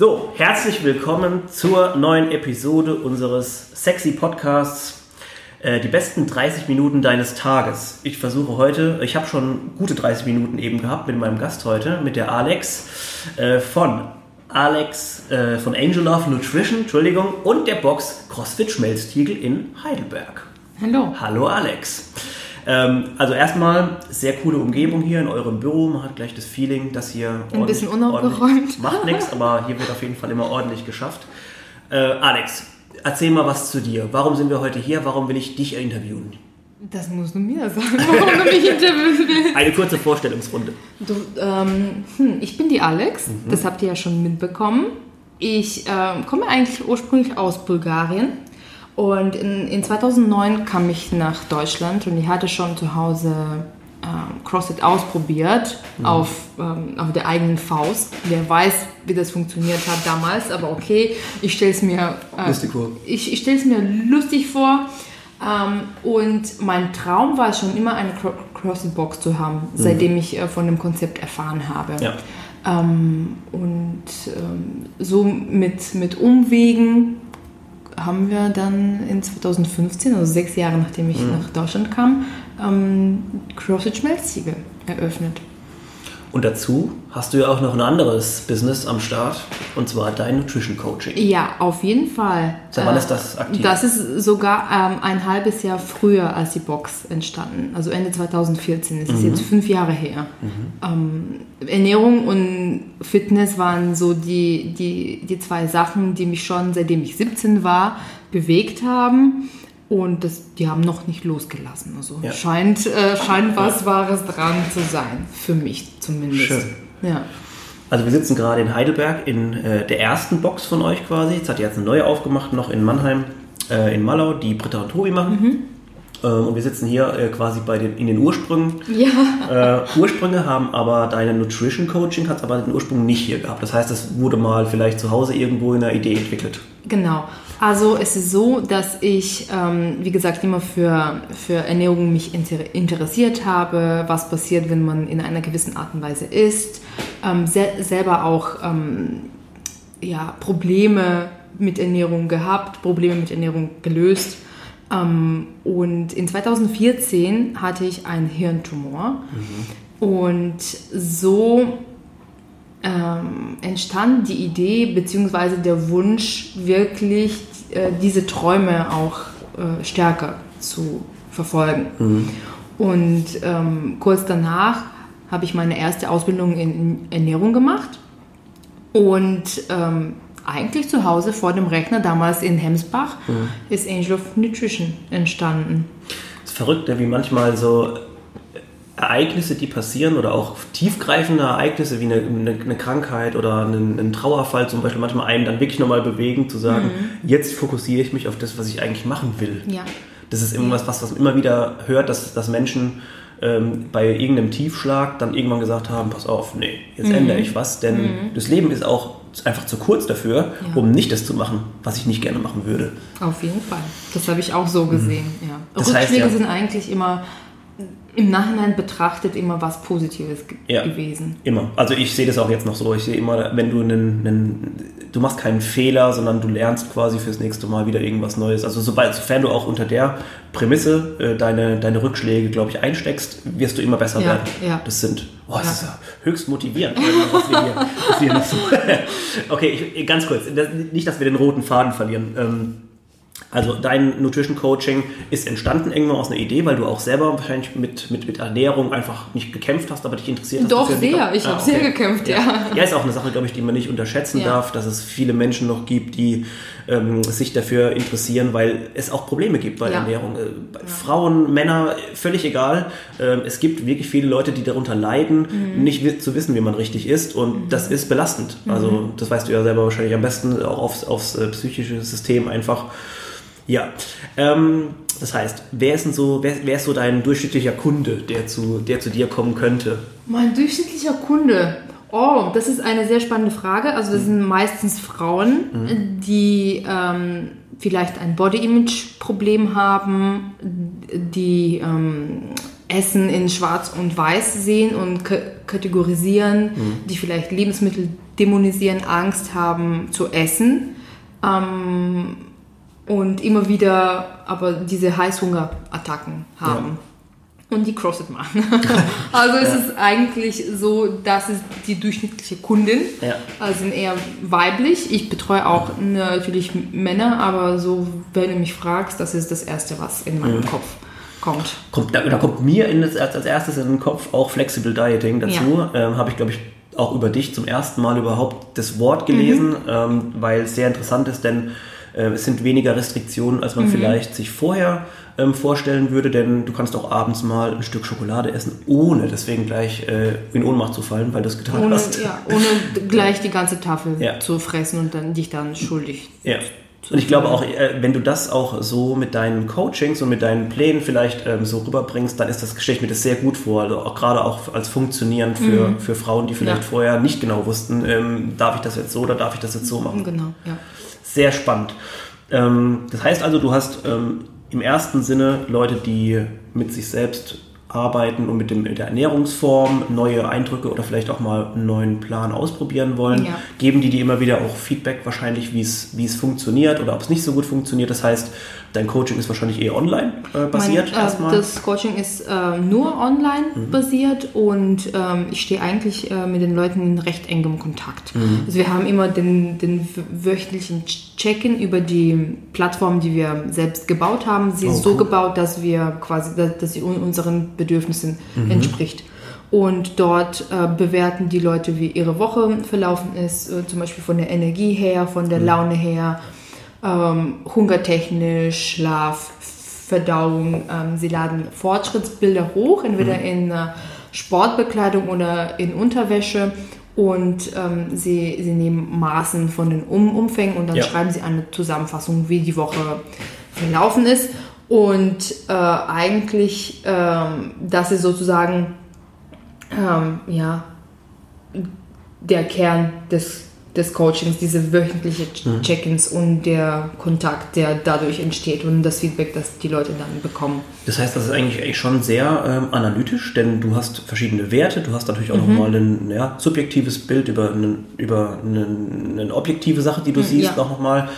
So, herzlich willkommen zur neuen Episode unseres sexy Podcasts. äh, Die besten 30 Minuten deines Tages. Ich versuche heute, ich habe schon gute 30 Minuten eben gehabt mit meinem Gast heute, mit der Alex äh, von Alex äh, von Angel Love Nutrition, Entschuldigung, und der Box CrossFit Schmelztiegel in Heidelberg. Hallo. Hallo Alex. Ähm, also erstmal sehr coole Umgebung hier in eurem Büro. Man hat gleich das Feeling, dass hier Ein bisschen unaufgeräumt. Macht nichts, aber hier wird auf jeden Fall immer ordentlich geschafft. Äh, Alex, erzähl mal was zu dir. Warum sind wir heute hier? Warum will ich dich interviewen? Das musst du mir sagen, warum du mich interviewen willst. Eine kurze Vorstellungsrunde. Du, ähm, hm, ich bin die Alex, Mhm. das habt ihr ja schon mitbekommen. Ich ähm, komme eigentlich ursprünglich aus Bulgarien und in, in 2009 kam ich nach Deutschland und ich hatte schon zu Hause ähm, CrossFit ausprobiert Mhm. auf, ähm, auf der eigenen Faust. Wer weiß, wie das funktioniert hat damals, aber okay, ich stelle es mir äh, Lustig vor. Ich, ich stelle es mir lustig vor. Ähm, und mein Traum war es schon immer, eine Cro CrossFit-Box zu haben, seitdem ich äh, von dem Konzept erfahren habe. Ja. Ähm, und ähm, so mit, mit Umwegen haben wir dann in 2015, also sechs Jahre nachdem ich nach Deutschland kam, ähm, CrossFit Schmelztiegel eröffnet. Und dazu hast du ja auch noch ein anderes Business am Start, und zwar dein Nutrition Coaching. Ja, auf jeden Fall. Seit wann Äh, ist das aktiv? Das ist sogar ähm, ein halbes Jahr früher als die Box entstanden. Also Ende 2014. Es ist Mhm. jetzt fünf Jahre her. Ähm, Ernährung und Fitness waren so die, die, die zwei Sachen, die mich schon seitdem ich 17 war bewegt haben. Und das, die haben noch nicht losgelassen. Also Ja. scheint, äh, scheint was Wahres dran zu sein. Für mich zumindest. Schön. Ja. Also wir sitzen gerade in Heidelberg in äh, der ersten Box von euch quasi. Jetzt hat ihr jetzt eine neue aufgemacht, noch in Mannheim, äh, in Mallau, die Britta und Tobi machen. Mhm. Ähm, und wir sitzen hier äh, quasi bei den, in den Ursprüngen. ja. Äh, Ursprünge haben aber deine Nutrition Coaching hat aber den Ursprung nicht hier gehabt. Das heißt, es wurde mal vielleicht zu Hause irgendwo in einer Idee entwickelt. Genau. Also es ist so, dass ich, ähm, wie gesagt, immer für, für Ernährung mich inter interessiert habe, was passiert, wenn man in einer gewissen Art und Weise isst. Ähm, se selber auch ähm, ja, Probleme mit Ernährung gehabt, Probleme mit Ernährung gelöst. Ähm, und in 2014 hatte ich einen Hirntumor. Und so ähm, entstand die Idee bzw. der Wunsch, wirklich äh, diese Träume auch äh, stärker zu verfolgen. Und ähm, kurz danach habe ich meine erste Ausbildung in Ernährung gemacht und ähm, eigentlich zu Hause vor dem Rechner, damals in Hemsbach, ist Angel of Nutrition entstanden. Es ist verrückt, ne, wie manchmal so Ereignisse, die passieren oder auch tiefgreifende Ereignisse wie eine, eine, eine Krankheit oder einen, einen Trauerfall zum Beispiel manchmal einen dann wirklich nochmal bewegen, zu sagen, jetzt fokussiere ich mich auf das, was ich eigentlich machen will. Ja. Das ist irgendwas, was, was man immer wieder hört, dass, dass Menschen ähm, bei irgendeinem Tiefschlag dann irgendwann gesagt haben, pass auf, nee, jetzt ändere ich was, denn das Leben ist auch einfach zu kurz dafür, Ja. um nicht das zu machen, was ich nicht gerne machen würde. Auf jeden Fall. Das habe ich auch so gesehen. Ja. Mhm. Heißt, Rückschläge ja- sind eigentlich immer im Nachhinein betrachtet immer was Positives Ja. gewesen. Immer. Also ich sehe das auch jetzt noch so. Ich sehe immer, wenn du einen, einen du machst keinen Fehler, sondern du lernst quasi fürs nächste Mal wieder irgendwas Neues. Also sobald, sofern du auch unter der Prämisse äh, deine, deine Rückschläge, glaube ich, einsteckst, wirst du immer besser Ja, werden. ja. Das sind, oh, das Ja. ist ja höchst motivierend, was wir hier, was wir hier. Okay, ich, ganz kurz, nicht, dass wir den roten Faden verlieren. Ähm, also dein Nutrition Coaching ist entstanden irgendwann aus einer Idee, weil du auch selber wahrscheinlich mit, mit, mit Ernährung einfach nicht gekämpft hast, aber dich interessiert hast. Doch, sehr. Ich habe sehr gekämpft, ja. Ja, ist auch eine Sache, glaube ich, die man nicht unterschätzen Ja. darf, dass es viele Menschen noch gibt, die ähm, sich dafür interessieren, weil es auch Probleme gibt bei Ja. Ernährung. Äh, bei Frauen, Männer, völlig egal. Ähm, es gibt wirklich viele Leute, die darunter leiden, Mhm. nicht zu wissen, wie man richtig ist und das ist belastend. Also das weißt du ja selber wahrscheinlich am besten, auch aufs, aufs äh, psychische System einfach. Ja, ähm, das heißt, wer ist denn so, wer, wer ist so dein durchschnittlicher Kunde, der zu, der zu dir kommen könnte? Mein durchschnittlicher Kunde. Oh, das ist eine sehr spannende Frage. Also das sind meistens Frauen, die ähm, vielleicht ein Body-Image-Problem haben, die ähm, Essen in Schwarz und Weiß sehen und ka kategorisieren, die vielleicht Lebensmittel dämonisieren, Angst haben zu essen ähm, und immer wieder aber diese Heißhungerattacken haben. Ja und die CrossFit machen. also es ja. ist eigentlich so, das ist die durchschnittliche Kundin. Ja. Also sind eher weiblich. Ich betreue auch natürlich Männer, aber so, wenn du mich fragst, das ist das Erste, was in meinem mhm. Kopf kommt. kommt da, da, kommt mir in das, als erstes in den Kopf auch Flexible Dieting dazu. Ähm, Habe ich, glaube ich, auch über dich zum ersten Mal überhaupt das Wort gelesen, mhm. ähm, weil es sehr interessant ist, denn es sind weniger Restriktionen, als man mhm. vielleicht sich vorher ähm, vorstellen würde, denn du kannst auch abends mal ein Stück Schokolade essen, ohne deswegen gleich äh, in Ohnmacht zu fallen, weil du es getan ohne, hast. Ja, ohne gleich die ganze Tafel ja. zu fressen und dann dich dann schuldig. Ja. Und ich glaube auch, äh, wenn du das auch so mit deinen Coachings und mit deinen Plänen vielleicht ähm, so rüberbringst, dann ist das, stelle ich mir das sehr gut vor. Also auch gerade auch als funktionierend für, mhm. für Frauen, die vielleicht ja. vorher nicht genau wussten, ähm, darf ich das jetzt so oder darf ich das jetzt so machen. Genau, ja. Sehr spannend. Ähm, das heißt also, du hast ähm, im ersten Sinne Leute, die mit sich selbst arbeiten und mit, dem, mit der Ernährungsform neue Eindrücke oder vielleicht auch mal einen neuen Plan ausprobieren wollen, ja. geben die dir immer wieder auch Feedback wahrscheinlich, wie es, wie es funktioniert oder ob es nicht so gut funktioniert. Das heißt, Dein Coaching ist wahrscheinlich eher online äh, basiert mein, äh, erstmal? Das Coaching ist äh, nur online mhm. basiert und ähm, ich stehe eigentlich äh, mit den Leuten in recht engem Kontakt. Mhm. Also wir haben immer den, den wöchentlichen Check-in über die Plattform, die wir selbst gebaut haben. Sie oh, ist so cool. gebaut, dass wir quasi, dass, sie unseren Bedürfnissen mhm. entspricht. Und dort äh, bewerten die Leute, wie ihre Woche verlaufen ist, äh, zum Beispiel von der Energie her, von der mhm. Laune her ähm, hungertechnisch, Schlaf, Verdauung. Ähm, sie laden Fortschrittsbilder hoch, entweder mhm. in äh, Sportbekleidung oder in Unterwäsche. Und ähm, sie, sie nehmen Maßen von den um Umfängen und dann ja. schreiben sie eine Zusammenfassung, wie die Woche verlaufen ist. Und äh, eigentlich, ähm, das ist sozusagen ähm, ja, der Kern des des Coachings, diese wöchentliche mhm. Check-ins und der Kontakt, der dadurch entsteht und das Feedback, das die Leute dann bekommen. Das heißt, das ist eigentlich schon sehr ähm, analytisch, denn du hast verschiedene Werte, du hast natürlich auch mhm. nochmal ein ja, subjektives Bild über, einen, über eine, eine objektive Sache, die du mhm, siehst, ja. auch nochmal.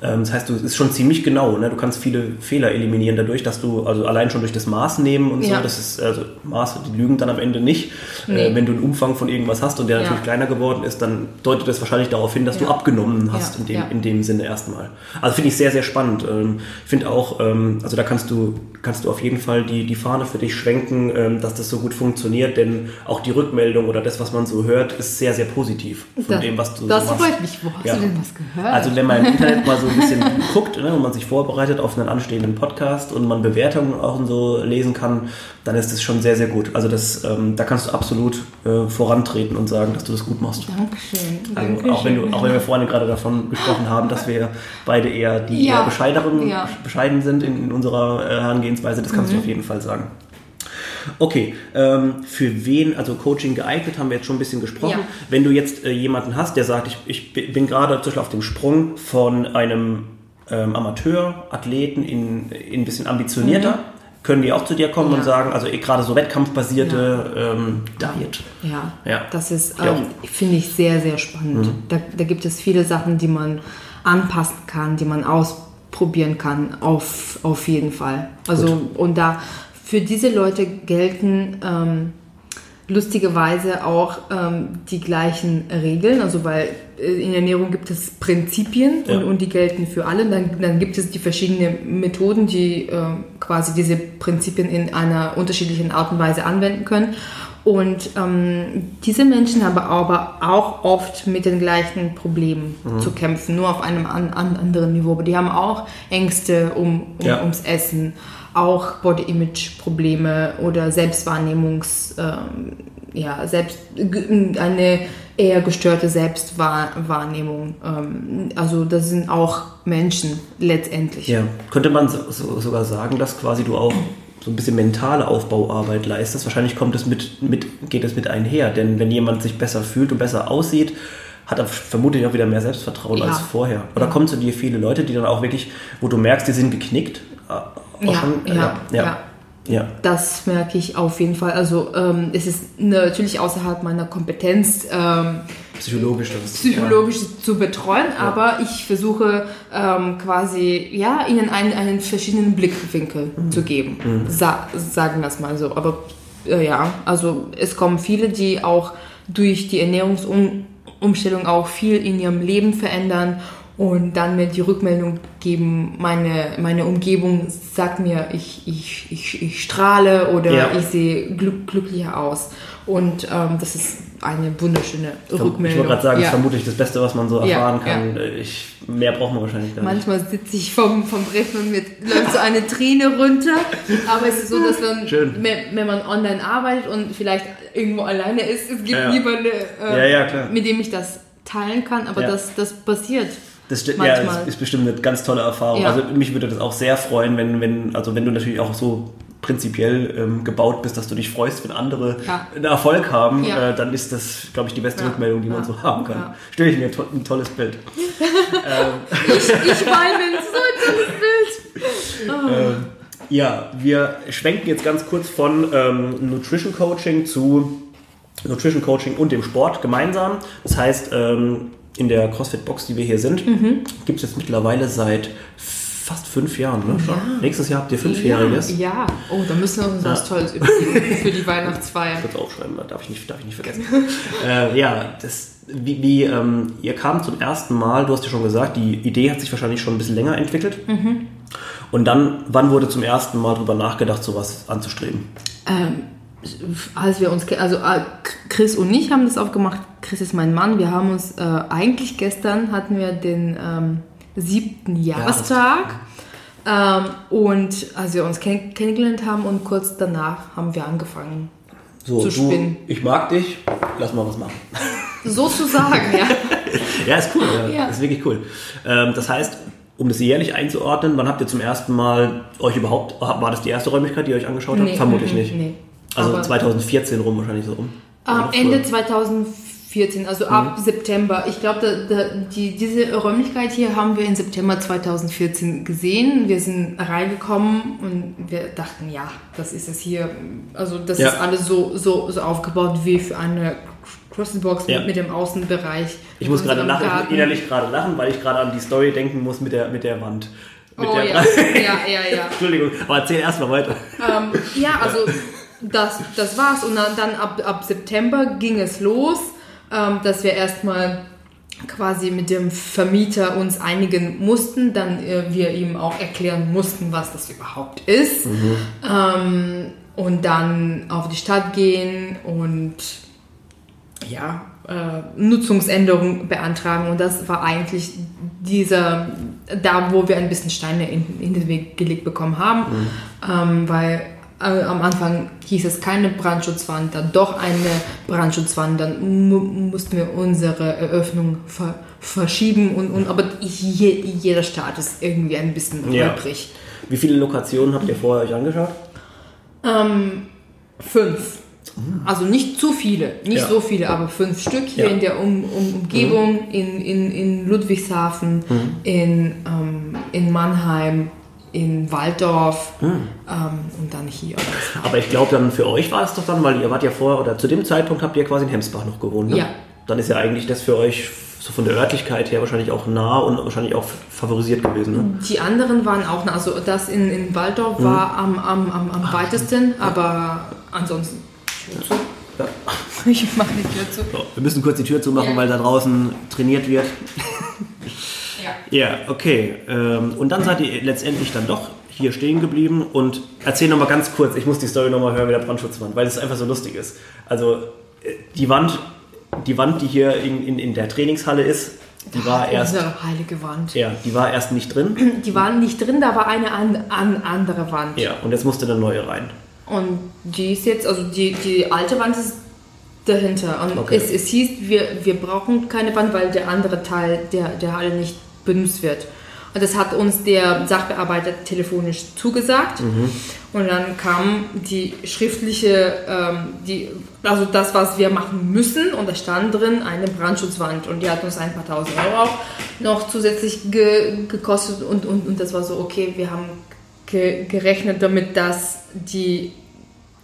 Ähm, das heißt, du ist schon ziemlich genau. Ne? Du kannst viele Fehler eliminieren dadurch, dass du, also allein schon durch das Maß nehmen und so, ja. das ist, also Maße, die lügen dann am Ende nicht. Äh, nee. Äh, wenn du einen Umfang von irgendwas hast und der ja. natürlich kleiner geworden ist, dann deutet das wahrscheinlich darauf hin, dass ja. du abgenommen hast in, dem, in dem Sinne erstmal. Also finde ich sehr, sehr spannend. Ähm, ich finde auch, ähm, also da kannst du, kannst du auf jeden Fall die, die Fahne für dich schwenken, ähm, dass das so gut funktioniert, denn auch die Rückmeldung oder das, was man so hört, ist sehr, sehr positiv von das, dem, was du das so machst. Das freut mich. Wo hast du denn was gehört? Also wenn man im Internet mal so ein bisschen guckt ne, und man sich vorbereitet auf einen anstehenden Podcast und man Bewertungen auch so lesen kann, dann ist das schon sehr, sehr gut. Also das, ähm, da kannst du absolut äh, vorantreten und sagen, dass du das gut machst. Dankeschön. Also Dankeschön. Auch, wenn du, auch wenn wir vorhin gerade davon gesprochen haben, dass wir beide eher die ja. eher bescheideren, ja. bescheiden sind in, in unserer äh, Herangehensweise, das kannst mhm. du auf jeden Fall sagen. Okay, ähm, für wen, also Coaching geeignet, haben wir jetzt schon ein bisschen gesprochen. Ja. Wenn du jetzt äh, jemanden hast, der sagt, ich, ich bin gerade zum Beispiel auf dem Sprung von einem ähm, Amateur-Athleten in, in ein bisschen ambitionierter, mhm. können die auch zu dir kommen ja. und sagen, also eh, gerade so wettkampfbasierte ja. ähm, Diet. Ja, ja. das ist, ähm, finde ich, sehr, sehr spannend. Mhm. Da, da gibt es viele Sachen, die man anpassen kann, die man ausprobieren kann, auf, auf jeden Fall. Also, Gut. und da für diese Leute gelten ähm, lustigerweise auch ähm, die gleichen Regeln, also weil äh, in Ernährung gibt es Prinzipien ja. und, und, die gelten für alle. Dann, dann gibt es die verschiedenen Methoden, die äh, quasi diese Prinzipien in einer unterschiedlichen Art und Weise anwenden können. Und ähm, diese Menschen haben aber auch oft mit den gleichen Problemen mhm. zu kämpfen, nur auf einem an, an anderen Niveau. Aber die haben auch Ängste um, um ja. ums Essen auch Body-Image-Probleme oder Selbstwahrnehmungs, ähm, ja, selbst, eine eher gestörte Selbstwahrnehmung. Ähm, also das sind auch Menschen letztendlich. Ja, könnte man so, so, sogar sagen, dass quasi du auch so ein bisschen mentale Aufbauarbeit leistest. Wahrscheinlich kommt es mit, mit, geht es mit einher, denn wenn jemand sich besser fühlt und besser aussieht, hat er vermutlich auch wieder mehr Selbstvertrauen ja. als vorher. Oder kommen zu dir viele Leute, die dann auch wirklich, wo du merkst, die sind geknickt ja, schon, ja, ja, ja, ja. Das merke ich auf jeden Fall. Also ähm, es ist natürlich außerhalb meiner Kompetenz, ähm, psychologisch, das psychologisch zu betreuen, aber ich versuche ähm, quasi ja ihnen einen, einen verschiedenen Blickwinkel zu geben, Sa sagen wir es mal so. Aber äh, ja, also es kommen viele, die auch durch die Ernährungsumstellung auch viel in ihrem Leben verändern und dann mir die Rückmeldung geben, meine, meine Umgebung sagt mir, ich, ich, ich, ich strahle oder Ja. ich sehe glück, glücklicher aus. Und ähm, das ist eine wunderschöne Ich Rückmeldung. wollte gerade sagen, das Ja. ist vermutlich das Beste, was man so Ja, erfahren kann. Ich, mehr braucht man wahrscheinlich gar nicht. Manchmal sitze ich vom, vom Brechen und mir läuft so eine Träne runter. Aber es ist so, dass man, Schön. wenn, wenn man online arbeitet und vielleicht irgendwo alleine ist, es gibt Ja, ja. niemanden, Ja, äh, ja, mit dem ich das teilen kann. Aber Ja. das, das passiert. Das sti- ja, Manchmal. das ist bestimmt eine ganz tolle Erfahrung. Ja. Also mich würde das auch sehr freuen, wenn, wenn, also wenn du natürlich auch so prinzipiell ähm, gebaut bist, dass du dich freust, wenn andere Ja. einen Erfolg haben, Ja. äh, dann ist das, glaube ich, die beste. Rückmeldung, die man so haben kann. Ja. Stelle ich mir to ein tolles Bild. Ich, ich weine so ein tolles Bild. Ähm, ja, wir schwenken jetzt ganz kurz von ähm, Nutrition Coaching zu Nutrition Coaching und dem Sport gemeinsam. Das heißt, ähm, in der CrossFit Box, die wir hier sind, Mhm. gibt es jetzt mittlerweile seit fast fünf Jahren. Ne, schon? Nächstes Jahr habt ihr Fünfjähriges. Ja, ja. Oh, da müssen wir uns was Tolles überlegen für die Weihnachtsfeier. kurz aufschreiben, das darf ich nicht, darf ich nicht vergessen. äh, ja, das, wie, wie ähm, ihr kam zum ersten Mal, du hast ja schon gesagt, die Idee hat sich wahrscheinlich schon ein bisschen länger entwickelt. Und dann, wann wurde zum ersten Mal drüber nachgedacht, sowas anzustreben? Ähm, als wir uns, also äh, Chris und ich haben das aufgemacht. Chris ist mein Mann. Wir haben uns äh, eigentlich gestern hatten wir den ähm, siebten Jahrestag. Ähm, und als wir uns kenn kennengelernt haben und kurz danach haben wir angefangen. So, Zu du, spinnen. ich mag dich, lass mal was machen. Sozusagen, ja. Ja, ist cool, ja. Ja. ist wirklich cool. Ähm, das heißt, um das jährlich einzuordnen, wann habt ihr zum ersten Mal euch überhaupt, war das die erste Räumlichkeit, die ihr euch angeschaut habt? Nee, Vermutlich mm, nicht. nee. Also Aber- 2014 rum wahrscheinlich so rum. Am Oder Ende früher. 2014, also ab September. Ich glaube, die, diese Räumlichkeit hier haben wir im September 2014 gesehen. Wir sind reingekommen und wir dachten, ja, das ist es hier. Also das Ja. ist alles so, so, so aufgebaut wie für eine CrossFit-Box Ja. mit, mit dem Außenbereich. Ich muss gerade lachen, Garten. innerlich gerade lachen, weil ich gerade an die Story denken muss mit der, mit der Wand. Mit Oh der ja, ja, ja, ja. Entschuldigung, aber erzähl erst mal weiter. Ähm, ja, also das, das war's. Und dann, dann ab, ab September ging es los, ähm, dass wir erstmal quasi mit dem Vermieter uns einigen mussten, dann äh, wir ihm auch erklären mussten, was das überhaupt ist. Ähm, und dann auf die Stadt gehen und ja, äh, Nutzungsänderung beantragen. Und das war eigentlich dieser, da wo wir ein bisschen Steine in, in den Weg gelegt bekommen haben, ähm, weil am Anfang hieß es keine Brandschutzwand, dann doch eine Brandschutzwand, dann mu mussten wir unsere Eröffnung ver verschieben und, und aber je, jeder Start ist irgendwie ein bisschen Ja. holprig. Wie viele Lokationen habt ihr vorher euch angeschaut? Ähm, fünf. Also nicht zu viele, nicht Ja. so viele, aber fünf Stück hier Ja. in der um, um, Umgebung, in, in, in Ludwigshafen, in, ähm, in Mannheim, in Waldorf ähm, und dann hier. Aber ich glaube dann für euch war es doch dann, weil ihr wart ja vorher, oder zu dem Zeitpunkt habt ihr quasi in Hemsbach noch gewohnt. Ne? Ja. Dann ist ja eigentlich das für euch so von der Örtlichkeit her wahrscheinlich auch nah und wahrscheinlich auch favorisiert gewesen. Ne? Die anderen waren auch, nah. also das in, in Waldorf war am, am, am, am weitesten, aber ansonsten zu. Ja. Ich mache die Tür zu. So, wir müssen kurz die Tür zumachen, Ja. weil da draußen trainiert wird. Ja. Okay. Ähm, und dann seid ihr letztendlich dann doch hier stehen geblieben und erzähl nochmal ganz kurz, ich muss die Story nochmal hören mit der Brandschutzwand, weil es einfach so lustig ist. Also äh, die Wand, die Wand, die hier in, in, in der Trainingshalle ist, die war erst, Unsere heilige Wand. ja, die war erst nicht drin. Die waren nicht drin, da war eine an, an, andere Wand. Ja, und jetzt musste eine neue rein. Und die ist jetzt, also die, die alte Wand ist dahinter. Und Okay. es, es hieß, wir, wir brauchen keine Wand, weil der andere Teil der, der Halle nicht benutzt wird. Und das hat uns der Sachbearbeiter telefonisch zugesagt. Und dann kam die schriftliche, ähm, die, also das, was wir machen müssen. Und da stand drin eine Brandschutzwand. Und die hat uns ein paar tausend Euro auch noch zusätzlich ge, gekostet. Und, und, und das war so, okay, wir haben ge, gerechnet damit, dass die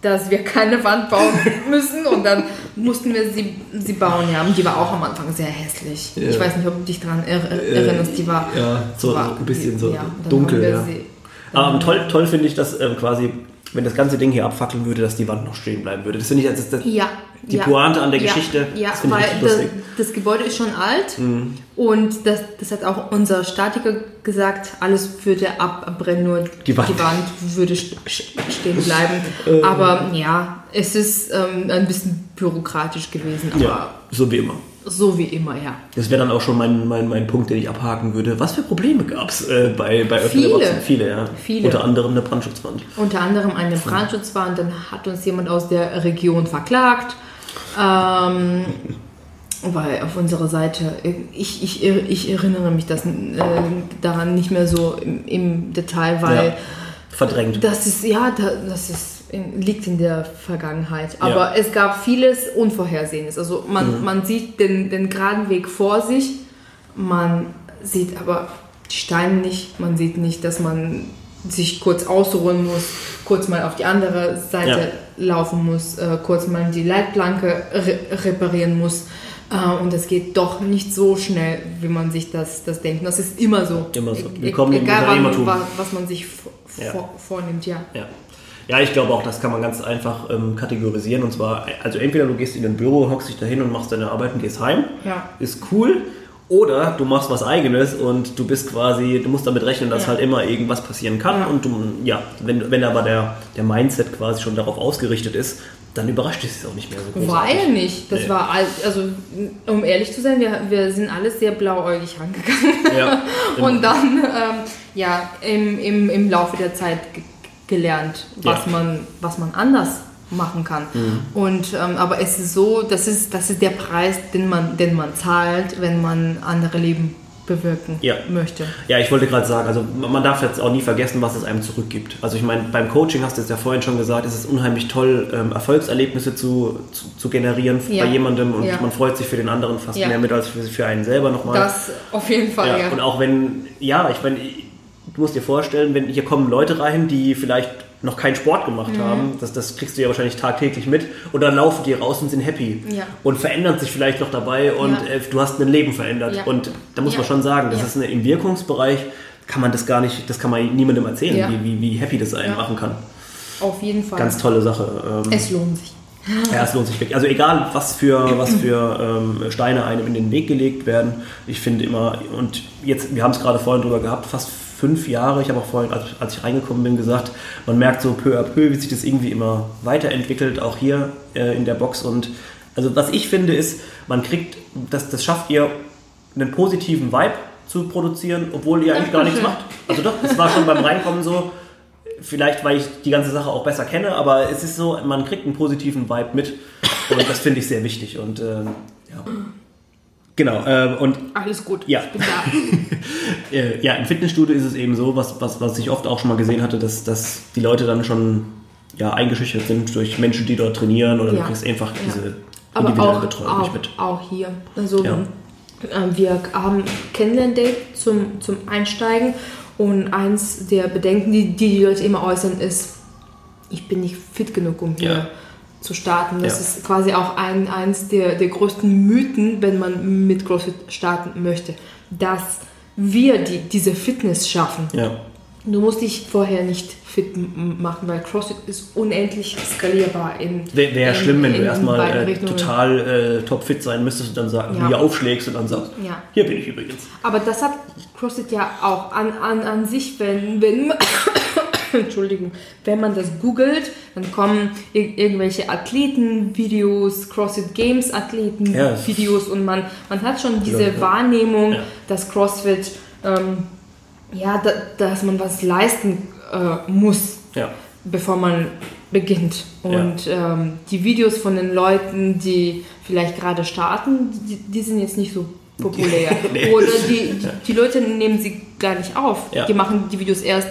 dass wir keine Wand bauen müssen und dann mussten wir sie, sie bauen, ja. Und die war auch am Anfang sehr hässlich. Ja. Ich weiß nicht, ob du dich daran er, erinnerst. Die war, ja, so war, ein bisschen so ja, dunkel. Ja. sie- Aber toll, toll finde ich, dass ähm, quasi, wenn das ganze Ding hier abfackeln würde, dass die Wand noch stehen bleiben würde. Das finde ich, das ist das, Ja. die ja, Pointe an der ja, Geschichte. Ja, das weil das, lustig. Mhm. das Gebäude ist schon alt und das, das hat auch unser Statiker gesagt, alles würde abbrennen, nur Die Wand. würde st- st- stehen bleiben. Ähm. Aber ja, es ist ähm, ein bisschen bürokratisch gewesen, Ja, so wie immer. So wie immer, ja. Das wäre dann auch schon mein, mein, mein Punkt, den ich abhaken würde. Was für Probleme gab es äh, bei, bei öffentlichen Viele. Viele, ja. Viele. Unter anderem eine Brandschutzwand. Unter anderem eine Brandschutzwand, dann hat uns jemand aus der Region verklagt. Ähm, weil auf unserer Seite, ich, ich, ich erinnere mich das, äh, daran nicht mehr so im, im Detail, weil Ja. Verdrängt. das ist, ja, da, das ist, in, liegt in der Vergangenheit. Aber Ja. Mhm. es gab vieles Unvorhersehenes. Also man, man sieht den, den geraden Weg vor sich, man sieht aber die Steine nicht, man sieht nicht, dass man sich kurz ausruhen muss, kurz mal auf die andere Seite laufen muss, äh, kurz mal die Leitplanke re reparieren muss. Äh, und es geht doch nicht so schnell, wie man sich das, das denkt. Das ist immer so. Immer so. E- Willkommen im egal, wann, was man sich Ja. vor, vornimmt, ja. Ja. Ja, ich glaube auch, das kann man ganz einfach ähm, kategorisieren. Und zwar, also entweder du gehst in ein Büro, hockst dich dahin und machst deine Arbeit und gehst heim. Ja. Ist cool. Oder du machst was eigenes und du bist quasi, du musst damit rechnen, dass Ja. halt immer irgendwas passieren kann. Ja. Und du, ja, wenn, wenn aber der, der Mindset quasi schon darauf ausgerichtet ist, dann überrascht dich es auch nicht mehr so großartig. War ja nicht. Das Nee. war, also um ehrlich zu sein, wir, wir sind alles sehr blauäugig rangegangen. Ja, Und dann, ähm, ja, im, im, im Laufe der Zeit gelernt, was, Ja. man, was man anders machen kann. Mhm. Und, ähm, aber es ist so, das ist, das ist der Preis, den man, den man zahlt, wenn man andere Leben bewirken Ja. möchte. Ja, ich wollte gerade sagen, also man darf jetzt auch nie vergessen, was es einem zurückgibt. Also ich meine, beim Coaching hast du es ja vorhin schon gesagt, es ist unheimlich toll, ähm, Erfolgserlebnisse zu, zu, zu generieren Ja. bei jemandem und Ja. man freut sich für den anderen fast mehr mit als für, für einen selber nochmal. Das auf jeden Fall, ja. ja. Und auch wenn, ja, ich meine, du musst dir vorstellen, wenn hier kommen Leute rein, die vielleicht noch keinen Sport gemacht Mhm. haben, das, das kriegst du ja wahrscheinlich tagtäglich mit und dann laufen die raus und sind happy Ja. und verändern sich vielleicht noch dabei und Ja. äh, du hast ein Leben verändert Ja. und da muss man schon sagen, das ist eine, im Wirkungsbereich kann man das gar nicht, das kann man niemandem erzählen, wie, wie, wie happy das einen machen kann. Auf jeden Fall. Ganz tolle Sache. Ähm, es lohnt sich. ja, es lohnt sich wirklich. Also egal, was für, was für ähm, Steine einem in den Weg gelegt werden. Ich finde immer, und jetzt, wir haben es gerade vorhin drüber gehabt, fast fünf Jahre, ich habe auch vorhin, als, als ich reingekommen bin, gesagt, man merkt so peu à peu, wie sich das irgendwie immer weiterentwickelt, auch hier äh, in der Box. Und also was ich finde ist, man kriegt, das, das schafft ihr, einen positiven Vibe zu produzieren, obwohl ihr eigentlich gar nichts macht. Also doch, es war schon beim Reinkommen so, Vielleicht, weil ich die ganze Sache auch besser kenne, aber es ist so, man kriegt einen positiven Vibe mit und das finde ich sehr wichtig. Und ja. Genau, ähm, und Alles gut. Ja. Ich bin da. äh, ja, im Fitnessstudio ist es eben so, was, was, was ich oft auch schon mal gesehen hatte, dass, dass die Leute dann schon ja, eingeschüchtert sind durch Menschen, die dort trainieren oder Ja. du kriegst einfach Ja. diese Aber individuelle auch, Betreuung auch, nicht mit. auch hier. Also Ja. ähm, wir haben Kennenlern-Date zum, zum Einsteigen und eins der Bedenken, die die, die Leute immer äußern, ist, ich bin nicht fit genug, um hier. Zu starten. Das Ja. ist quasi auch ein, eins der, der größten Mythen, wenn man mit CrossFit starten möchte, dass wir die, diese Fitness schaffen. Ja. Du musst dich vorher nicht fit machen, weil CrossFit ist unendlich skalierbar. in Wäre wär schlimm, wenn du erstmal äh, total äh, topfit sein müsstest und dann sag, Ja. hier aufschlägst und dann sagst, Ja. hier bin ich übrigens. Aber das hat CrossFit ja auch an, an, an sich, wenn, wenn, Entschuldigung, wenn man das googelt, dann kommen ir irgendwelche Athleten-Videos, CrossFit Games Ja. Athleten-Videos und man, man hat schon diese Ja. Wahrnehmung, Ja. dass CrossFit, ähm, ja, da, dass man was leisten äh, muss Ja. bevor man beginnt. Und ähm, die Videos von den Leuten, die vielleicht gerade starten, die, die sind jetzt nicht so populär. Nee. Oder die, die, die Leute nehmen sie gar nicht auf. Ja. Die machen die Videos erst,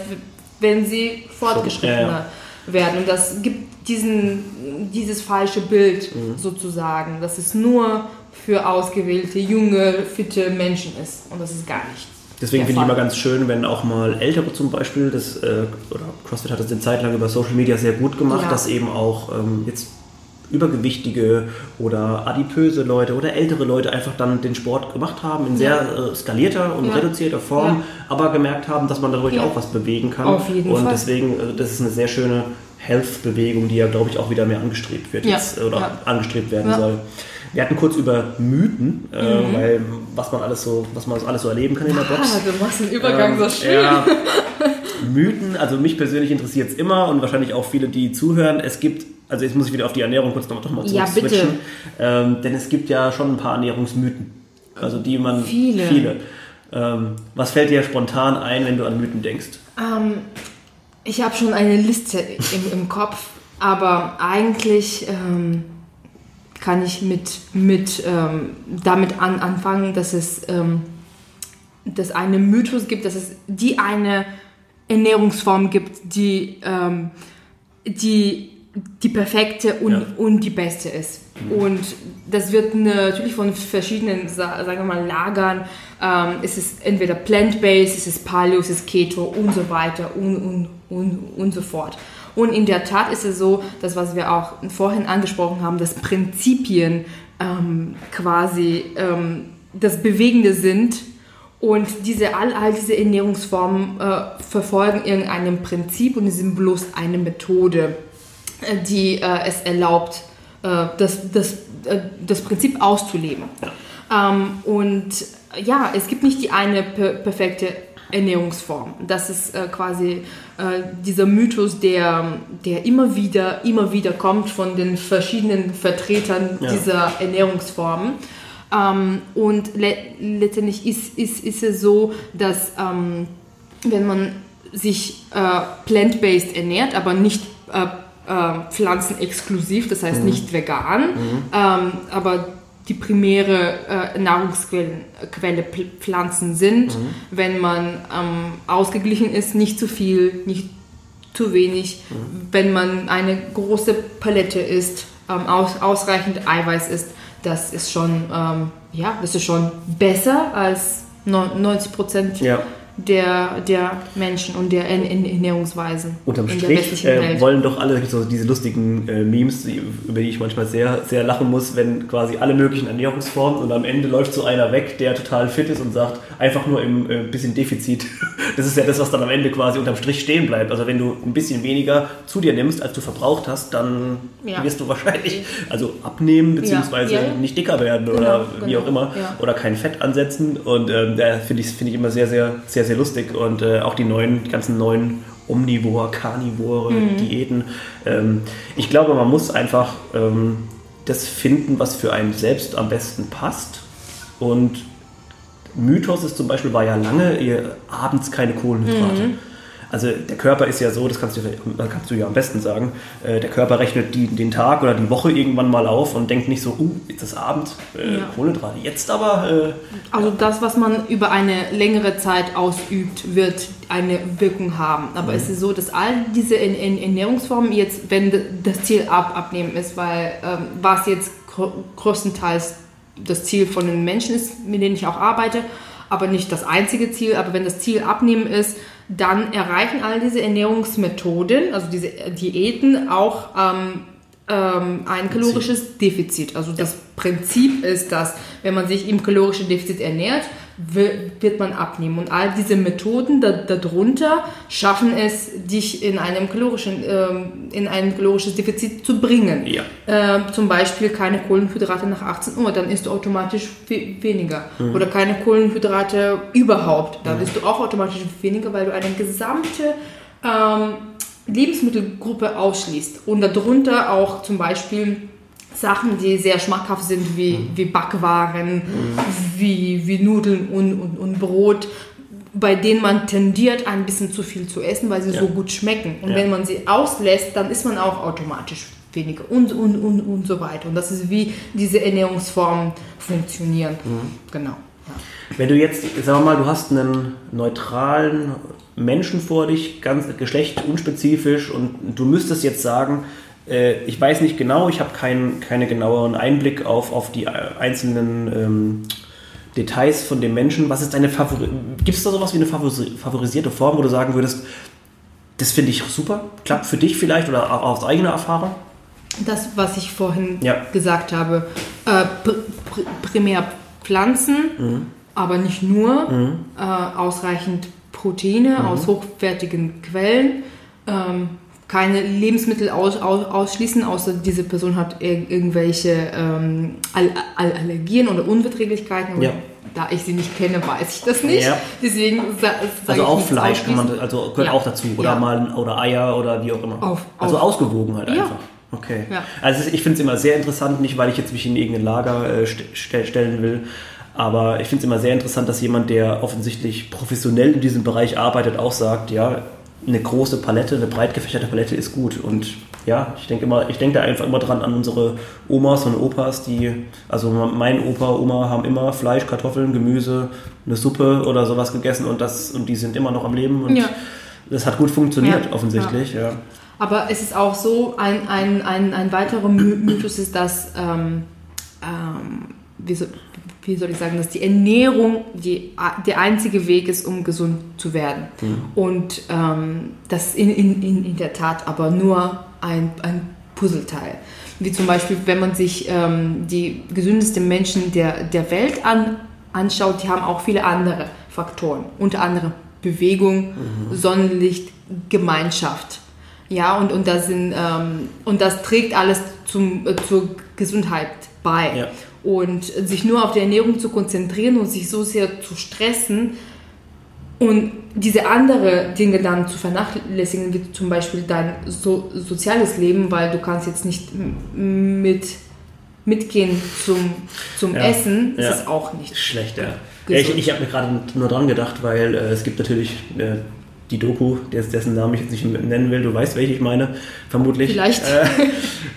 wenn sie fortgeschrittener Ja, werden. Und das gibt diesen, dieses falsche Bild Mhm. sozusagen, dass es nur für ausgewählte, junge, fitte Menschen ist. Und das ist gar nicht. Deswegen finde ich immer ganz schön, wenn auch mal Ältere zum Beispiel, das, äh, oder CrossFit hat das eine Zeit lang über Social Media sehr gut gemacht, Ja. dass eben auch ähm, jetzt übergewichtige oder adipöse Leute oder ältere Leute einfach dann den Sport gemacht haben in sehr äh, skalierter und Ja. reduzierter Form, Ja. aber gemerkt haben, dass man dadurch Ja. auch was bewegen kann. Auf jeden und Fall. deswegen, äh, das ist eine sehr schöne Health-Bewegung, die ja, glaube ich, auch wieder mehr angestrebt wird Ja. jetzt äh, oder angestrebt werden. Mhm. soll. Wir hatten kurz über Mythen, äh, weil was man alles so, was man alles so erleben kann in der Box. Ah, du machst den Übergang so Ähm, schön. Ja, Mythen, also mich persönlich interessiert es immer und wahrscheinlich auch viele, die zuhören. Es gibt, also jetzt muss ich wieder auf die Ernährung kurz noch, noch mal Ja, switchen. Ähm, denn es gibt ja schon ein paar Ernährungsmythen. Also die man. Viele. Viele. Ähm, was fällt dir spontan ein, wenn du an Mythen denkst? Ähm, ich habe schon eine Liste im, im Kopf, aber eigentlich ähm, kann ich mit, mit ähm, damit an, anfangen, dass es ähm, dass eine Mythos gibt, dass es die eine Ernährungsform gibt, die, die die perfekte und, Ja. und die beste ist. Und das wird natürlich von verschiedenen, sa- sagen wir mal, Lagern. Ähm, es ist entweder plant-based, es ist Paleo, es ist Keto und so weiter und, und, und, und so fort. Und in der Tat ist es so, dass was wir auch vorhin angesprochen haben, dass Prinzipien ähm, quasi ähm, das Bewegende sind und diese, all, all diese Ernährungsformen äh, verfolgen irgendeinem Prinzip und sind bloß eine Methode, die äh, es erlaubt, äh, das, das, äh, das Prinzip auszuleben. Ähm, und ja, es gibt nicht die eine per perfekte Ernährungsform. Das ist äh, quasi äh, dieser Mythos, der, der immer wieder, immer wieder kommt von den verschiedenen Vertretern Ja. dieser Ernährungsformen. Ähm, und le letztendlich ist, ist, ist es so, dass ähm, wenn man sich äh, plant-based ernährt, aber nicht äh, äh, pflanzenexklusiv, das heißt nicht vegan, ähm, aber die primäre äh, Nahrungsquelle Pflanzen sind, wenn man ähm, ausgeglichen ist, nicht zu viel, nicht zu wenig, wenn man eine große Palette isst, ähm, aus, ausreichend Eiweiß isst, das ist schon, ähm, ja, das ist schon besser als neun- 90 Prozent Ja. Der, der Menschen und der Ern- Ern- Ernährungsweisen Unterm Strich äh, wollen doch alle so diese lustigen äh, Memes, über die ich manchmal sehr, sehr lachen muss, wenn quasi alle möglichen Ernährungsformen und am Ende läuft so einer weg, der total fit ist und sagt, einfach nur im äh, bisschen Defizit. Das ist ja das, was dann am Ende quasi unterm Strich stehen bleibt. Also wenn du ein bisschen weniger zu dir nimmst, als du verbraucht hast, dann Ja. wirst du wahrscheinlich also abnehmen beziehungsweise Ja, ja. nicht dicker werden Genau, oder wie genau, auch immer ja. oder kein Fett ansetzen und ähm, da finde ich, finde ich immer sehr, sehr, sehr, sehr lustig und äh, auch die neuen, die ganzen neuen Omnivore, Carnivore, Mhm. Diäten. Ähm, ich glaube, man muss einfach ähm, das finden, was für einen selbst am besten passt und Mythos ist zum Beispiel, war ja lange ihr abends keine Kohlenhydrate. Mhm. Also der Körper ist ja so, das kannst du, kannst du ja am besten sagen, äh, der Körper rechnet die, den Tag oder die Woche irgendwann mal auf und denkt nicht so, uh, jetzt ist Abend, äh, Ja. Kohlenhydrate, jetzt aber, äh, Also das, was man über eine längere Zeit ausübt, wird eine Wirkung haben. Aber es ist so, dass all diese En- En- Ernährungsformen jetzt, wenn das Ziel ab abnehmen ist, weil ähm, was jetzt größtenteils das Ziel von den Menschen ist, mit denen ich auch arbeite, aber nicht das einzige Ziel. Aber wenn das Ziel abnehmen ist, dann erreichen all diese Ernährungsmethoden, also diese Diäten, auch ähm, ähm, ein kalorisches Defizit. Also das Prinzip ist, dass wenn man sich im kalorischen Defizit ernährt, wird man abnehmen. Und all diese Methoden da, darunter schaffen es, dich in einem kalorischen, ähm, in ein kalorisches Defizit zu bringen. Ja. Ähm, zum Beispiel keine Kohlenhydrate nach 18 Uhr, dann isst du automatisch we weniger. Oder keine Kohlenhydrate überhaupt, dann isst du auch automatisch weniger, weil du eine gesamte ähm, Lebensmittelgruppe ausschließt. Und darunter auch zum Beispiel Sachen, die sehr schmackhaft sind, wie, wie Backwaren, wie, wie Nudeln und, und, und Brot, bei denen man tendiert, ein bisschen zu viel zu essen, weil sie Ja. so gut schmecken. Und Ja. wenn man sie auslässt, dann ist man auch automatisch weniger und, und, und, und so weiter. Und das ist wie diese Ernährungsformen funktionieren. Genau. Ja. wenn du jetzt, sagen wir mal, du hast einen neutralen Menschen vor dich, ganz Geschlecht unspezifisch und du müsstest jetzt sagen, äh, ich weiß nicht genau, ich habe keinen keine genaueren Einblick auf, auf die äh, einzelnen ähm, Details von dem Menschen. Was ist deine Favori Gibt es da sowas wie eine favori favorisierte Form, wo du sagen würdest, das finde ich super, klappt für dich vielleicht oder auch aus eigener Erfahrung? das, was ich vorhin Ja. gesagt habe, äh, pr pr primär Pflanzen, Mhm. aber nicht nur, äh, ausreichend Proteine Mhm. aus hochwertigen Quellen, ähm, keine Lebensmittel aus, aus, ausschließen, außer diese Person hat ir irgendwelche ähm, All All Allergien oder Unverträglichkeiten. Ja. Da ich sie nicht kenne, weiß ich das nicht. Ja. Deswegen Also ich auch Fleisch kann man, also gehört Ja. auch dazu. Oder mal oder Eier oder wie auch immer. Auf- also auf- ausgewogen halt einfach. Okay. Also ich finde es immer sehr interessant, nicht weil ich jetzt mich in irgendein Lager äh, st st stellen will, aber ich finde es immer sehr interessant, dass jemand, der offensichtlich professionell in diesem Bereich arbeitet, auch sagt, ja, eine große Palette, eine breit gefächerte Palette ist gut. Und ja, ich denke immer, ich denke da einfach immer dran an unsere Omas und Opas, die, also mein Opa, Oma haben immer Fleisch, Kartoffeln, Gemüse, eine Suppe oder sowas gegessen und das und die sind immer noch am Leben und Ja. das hat gut funktioniert Ja. offensichtlich. Ja. Aber es ist auch so, ein, ein, ein, ein weiterer My- Mythos ist, dass, ähm, ähm, wie, so, wie soll ich sagen, dass die Ernährung die, der einzige Weg ist, um gesund zu werden. Und ähm, das ist in, in, in, in der Tat aber nur ein, ein Puzzleteil. Wie zum Beispiel, wenn man sich ähm, die gesündesten Menschen der, der Welt an, anschaut, die haben auch viele andere Faktoren. Unter anderem Bewegung, Sonnenlicht, Gemeinschaft. Ja, und, und, das sind, ähm, und das trägt alles zum, äh, zur Gesundheit bei. Ja. Und sich nur auf die Ernährung zu konzentrieren und sich so sehr zu stressen und diese andere Dinge dann zu vernachlässigen, wie zum Beispiel dein so, soziales Leben, weil du kannst jetzt nicht mit, mitgehen zum, zum Ja. Essen, Ja. ist es auch nicht. Schlecht, ja. ich ich habe mir gerade nur dran gedacht, weil äh, es gibt natürlich äh, die Doku, des, dessen Namen ich jetzt nicht nennen will, du weißt, welche ich meine, vermutlich. Vielleicht. Äh,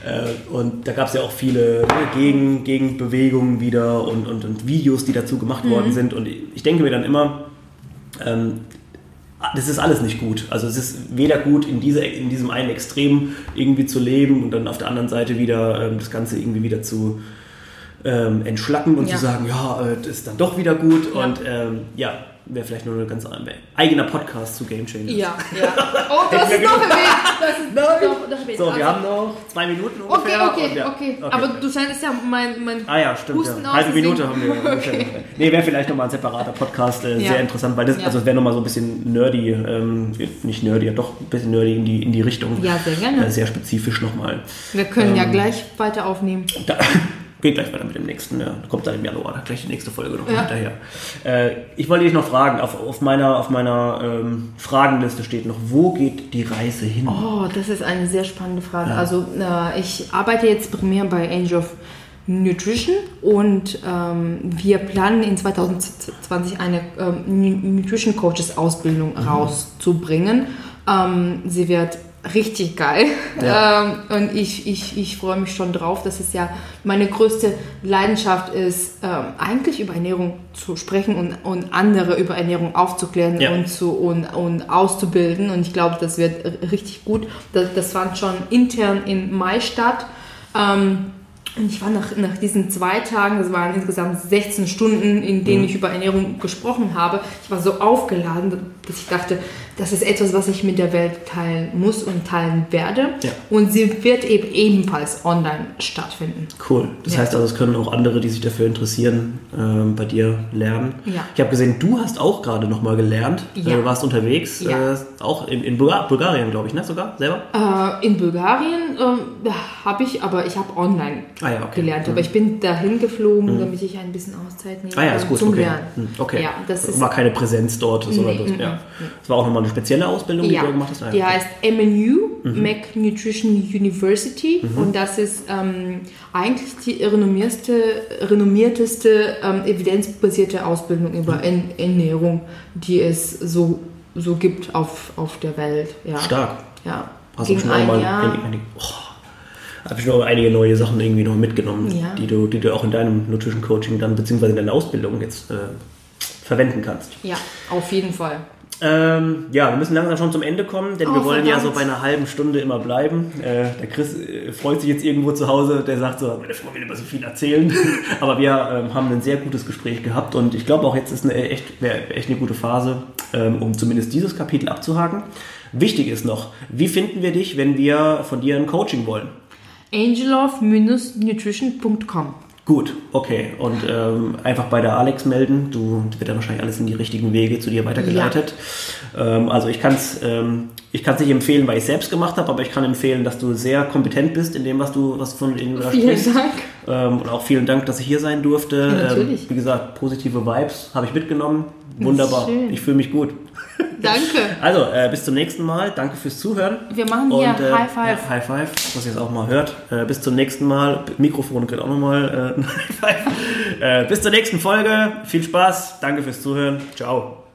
äh, und da gab es ja auch viele ne, Gegen, Gegenbewegungen wieder und, und, und Videos, die dazu gemacht Mhm. worden sind. Und ich denke mir dann immer, ähm, das ist alles nicht gut. Also es ist weder gut, in, diese, in diesem einen Extrem irgendwie zu leben und dann auf der anderen Seite wieder ähm, das Ganze irgendwie wieder zu ähm, entschlacken und Ja. zu sagen, ja, äh, das ist dann doch wieder gut. Ja. Und ähm, ja, wäre vielleicht nur ein ganz eigener Podcast zu Game Changers. Ja, ja. Oh, das ist noch ein Weg. Das ist noch, noch Weg. So, wir Also- haben noch zwei Minuten Okay, ungefähr. okay, und ja, okay, Aber du scheinst ja mein, mein Ah ja, stimmt. Husten Ja. Halbe Minute haben wir. Okay. Nee, wäre vielleicht nochmal ein separater Podcast, äh, Ja. sehr interessant, weil das, Ja. also es wäre nochmal so ein bisschen nerdy, ähm, nicht nerdy, ja doch ein bisschen nerdy in die, in die Richtung. Ja, sehr gerne. Äh, sehr spezifisch nochmal. Wir können ja Ähm, gleich weiter aufnehmen. Da, geht gleich weiter mit dem nächsten, ja. Kommt dann im Januar, da gleich die nächste Folge noch Ja. hinterher. Äh, ich wollte dich noch fragen, auf, auf meiner, auf meiner ähm, Fragenliste steht noch, wo geht die Reise hin? Oh, das ist eine sehr spannende Frage. Also äh, ich arbeite jetzt primär bei Angel of Nutrition und ähm, wir planen in 2020 eine ähm, Nu- Nutrition Coaches Ausbildung rauszubringen. Ähm, sie wird richtig geil Ja. ähm, und ich, ich, ich freue mich schon drauf. Das ist ja meine größte Leidenschaft ist, ähm, eigentlich über Ernährung zu sprechen und, und andere über Ernährung aufzuklären Ja. und zu und, und auszubilden. Und ich glaube, das wird richtig gut. Das, das fand schon intern in Mai statt. Ähm, und ich war nach, nach diesen zwei Tagen, das waren insgesamt 16 Stunden, in denen Mhm. ich über Ernährung gesprochen habe, ich war so aufgeladen, dass ich dachte, das ist etwas, was ich mit der Welt teilen muss und teilen werde. Ja. Und sie wird eben ebenfalls online stattfinden. Cool. Das Ja. heißt also, es können auch andere, die sich dafür interessieren, ähm, bei dir lernen. Ja. Ich habe gesehen, du hast auch gerade nochmal gelernt. Ja. Äh, warst unterwegs, Ja. äh, auch in, in Bulga- Bulgarien, glaube ich, ne? Sogar selber? Äh, in Bulgarien ähm, habe ich, aber ich habe online Ah ja, okay. gelernt. Mhm. Aber ich bin dahin geflogen, damit ich ein bisschen Auszeit nehme Ah ja, ist gut. zum okay. Lernen. Hm, okay. Ja, das ist war keine Präsenz dort, sondern Nee, das, ja. mm, das war auch nochmal eine spezielle Ausbildung, die Ja, du gemacht hast. Ah, die okay. heißt MNU, Mhm. Mac Nutrition University. Und das ist ähm, eigentlich die renommierste, renommierteste ähm, evidenzbasierte Ausbildung über Mhm. Ernährung, die es so, so gibt auf, auf der Welt. Ja. Stark. Ja. Hast du schon ein mal Jahr. einige, oh, hab ich noch einige neue Sachen irgendwie noch mitgenommen, Ja. die, du, die du auch in deinem Nutrition Coaching dann, beziehungsweise in deiner Ausbildung jetzt äh, verwenden kannst. Ja, auf jeden Fall. Ähm, ja, wir müssen langsam schon zum Ende kommen, denn Oh, wir wollen ja so verdammt. bei einer halben Stunde immer bleiben. Äh, der Chris äh, freut sich jetzt irgendwo zu Hause, der sagt so, meine Frau will immer so viel erzählen. Aber wir ähm, haben ein sehr gutes Gespräch gehabt und ich glaube auch jetzt ist eine echt, wäre echt eine gute Phase, ähm, um zumindest dieses Kapitel abzuhaken. Wichtig ist noch, wie finden wir dich, wenn wir von dir ein Coaching wollen? angelov-nutrition.com. Gut, okay. Und ähm, einfach bei der Alex melden. Du wird dann wahrscheinlich alles in die richtigen Wege zu dir weitergeleitet. Ähm, also ich kann es ähm, ich kann's nicht empfehlen, weil ich es selbst gemacht habe, aber ich kann empfehlen, dass du sehr kompetent bist in dem, was du was von in Vielen Dank. Ähm, und auch vielen Dank, dass ich hier sein durfte. Ja, natürlich. Ähm, wie gesagt, positive Vibes habe ich mitgenommen. Wunderbar. Ich fühle mich gut. Danke. Also, äh, bis zum nächsten Mal. Danke fürs Zuhören. Wir machen hier Und, äh, High Five. Ja, High Five, was ihr jetzt auch mal hört. Äh, bis zum nächsten Mal. Mikrofon kriegt auch nochmal äh, ein High Five. Äh, bis zur nächsten Folge. Viel Spaß. Danke fürs Zuhören. Ciao.